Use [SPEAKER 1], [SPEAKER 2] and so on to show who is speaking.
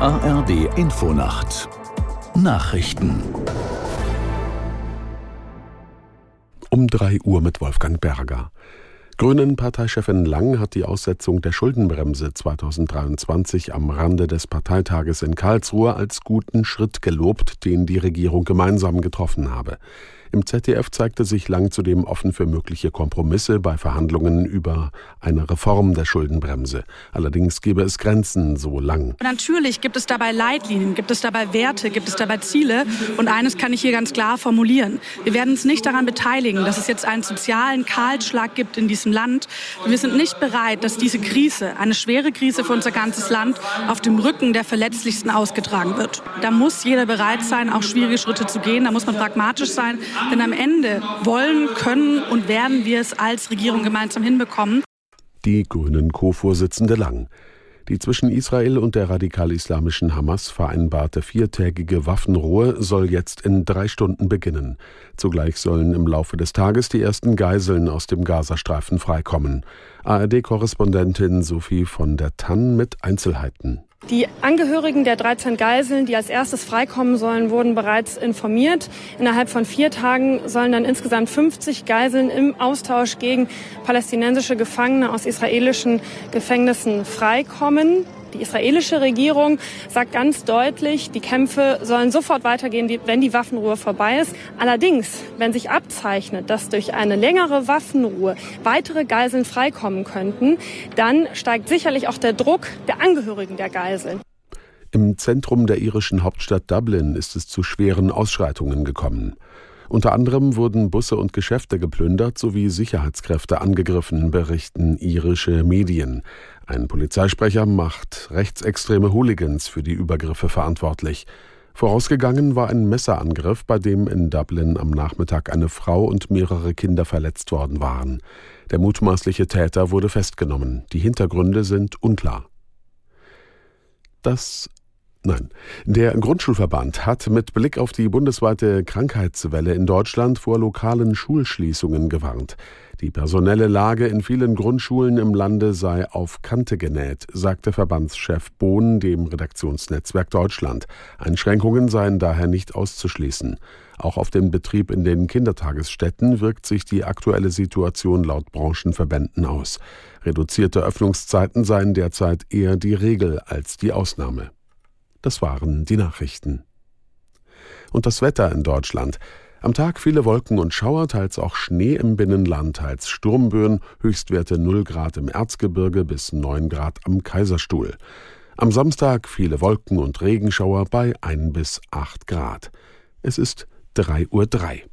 [SPEAKER 1] ARD Infonacht Nachrichten
[SPEAKER 2] um 3 Uhr mit Wolfgang Berger. Grünen-Parteichefin Lang hat die Aussetzung der Schuldenbremse 2023 am Rande des Parteitages in Karlsruhe als guten Schritt gelobt, den die Regierung gemeinsam getroffen habe. Im ZDF zeigte sich Lang zudem offen für mögliche Kompromisse bei Verhandlungen über eine Reform der Schuldenbremse. Allerdings gebe es Grenzen, so Lang.
[SPEAKER 3] Natürlich gibt es dabei Leitlinien, gibt es dabei Werte, gibt es dabei Ziele. Und eines kann ich hier ganz klar formulieren. Wir werden uns nicht daran beteiligen, dass es jetzt einen sozialen Kahlschlag gibt in diesem Land. Wir sind nicht bereit, dass diese Krise, eine schwere Krise für unser ganzes Land, auf dem Rücken der Verletzlichsten ausgetragen wird. Da muss jeder bereit sein, auch schwierige Schritte zu gehen. Da muss man pragmatisch sein. Denn am Ende wollen, können und werden wir es als Regierung gemeinsam hinbekommen.
[SPEAKER 2] Die Grünen Co-Vorsitzende Lang. Die zwischen Israel und der radikal-islamischen Hamas vereinbarte viertägige Waffenruhe soll jetzt in drei Stunden beginnen. Zugleich sollen im Laufe des Tages die ersten Geiseln aus dem Gazastreifen freikommen. ARD-Korrespondentin Sophie von der Tann mit Einzelheiten.
[SPEAKER 4] Die Angehörigen der 13 Geiseln, die als erstes freikommen sollen, wurden bereits informiert. Innerhalb von vier Tagen sollen dann insgesamt 50 Geiseln im Austausch gegen palästinensische Gefangene aus israelischen Gefängnissen freikommen. Die israelische Regierung sagt ganz deutlich, die Kämpfe sollen sofort weitergehen, wenn die Waffenruhe vorbei ist. Allerdings, wenn sich abzeichnet, dass durch eine längere Waffenruhe weitere Geiseln freikommen könnten, dann steigt sicherlich auch der Druck der Angehörigen der Geiseln.
[SPEAKER 2] Im Zentrum der irischen Hauptstadt Dublin ist es zu schweren Ausschreitungen gekommen. Unter anderem wurden Busse und Geschäfte geplündert sowie Sicherheitskräfte angegriffen, berichten irische Medien. Ein Polizeisprecher macht rechtsextreme Hooligans für die Übergriffe verantwortlich. Vorausgegangen war ein Messerangriff, bei dem in Dublin am Nachmittag eine Frau und mehrere Kinder verletzt worden waren. Der mutmaßliche Täter wurde festgenommen. Die Hintergründe sind unklar. Das Nein. Der Grundschulverband hat mit Blick auf die bundesweite Krankheitswelle in Deutschland vor lokalen Schulschließungen gewarnt. Die personelle Lage in vielen Grundschulen im Lande sei auf Kante genäht, sagte Verbandschef Bohn dem Redaktionsnetzwerk Deutschland. Einschränkungen seien daher nicht auszuschließen. Auch auf den Betrieb in den Kindertagesstätten wirkt sich die aktuelle Situation laut Branchenverbänden aus. Reduzierte Öffnungszeiten seien derzeit eher die Regel als die Ausnahme. Das waren die Nachrichten. Und das Wetter in Deutschland. Am Tag viele Wolken und Schauer, teils auch Schnee im Binnenland, teils Sturmböen, Höchstwerte 0 Grad im Erzgebirge bis 9 Grad am Kaiserstuhl. Am Samstag viele Wolken und Regenschauer bei 1 bis 8 Grad. Es ist 3.03 Uhr.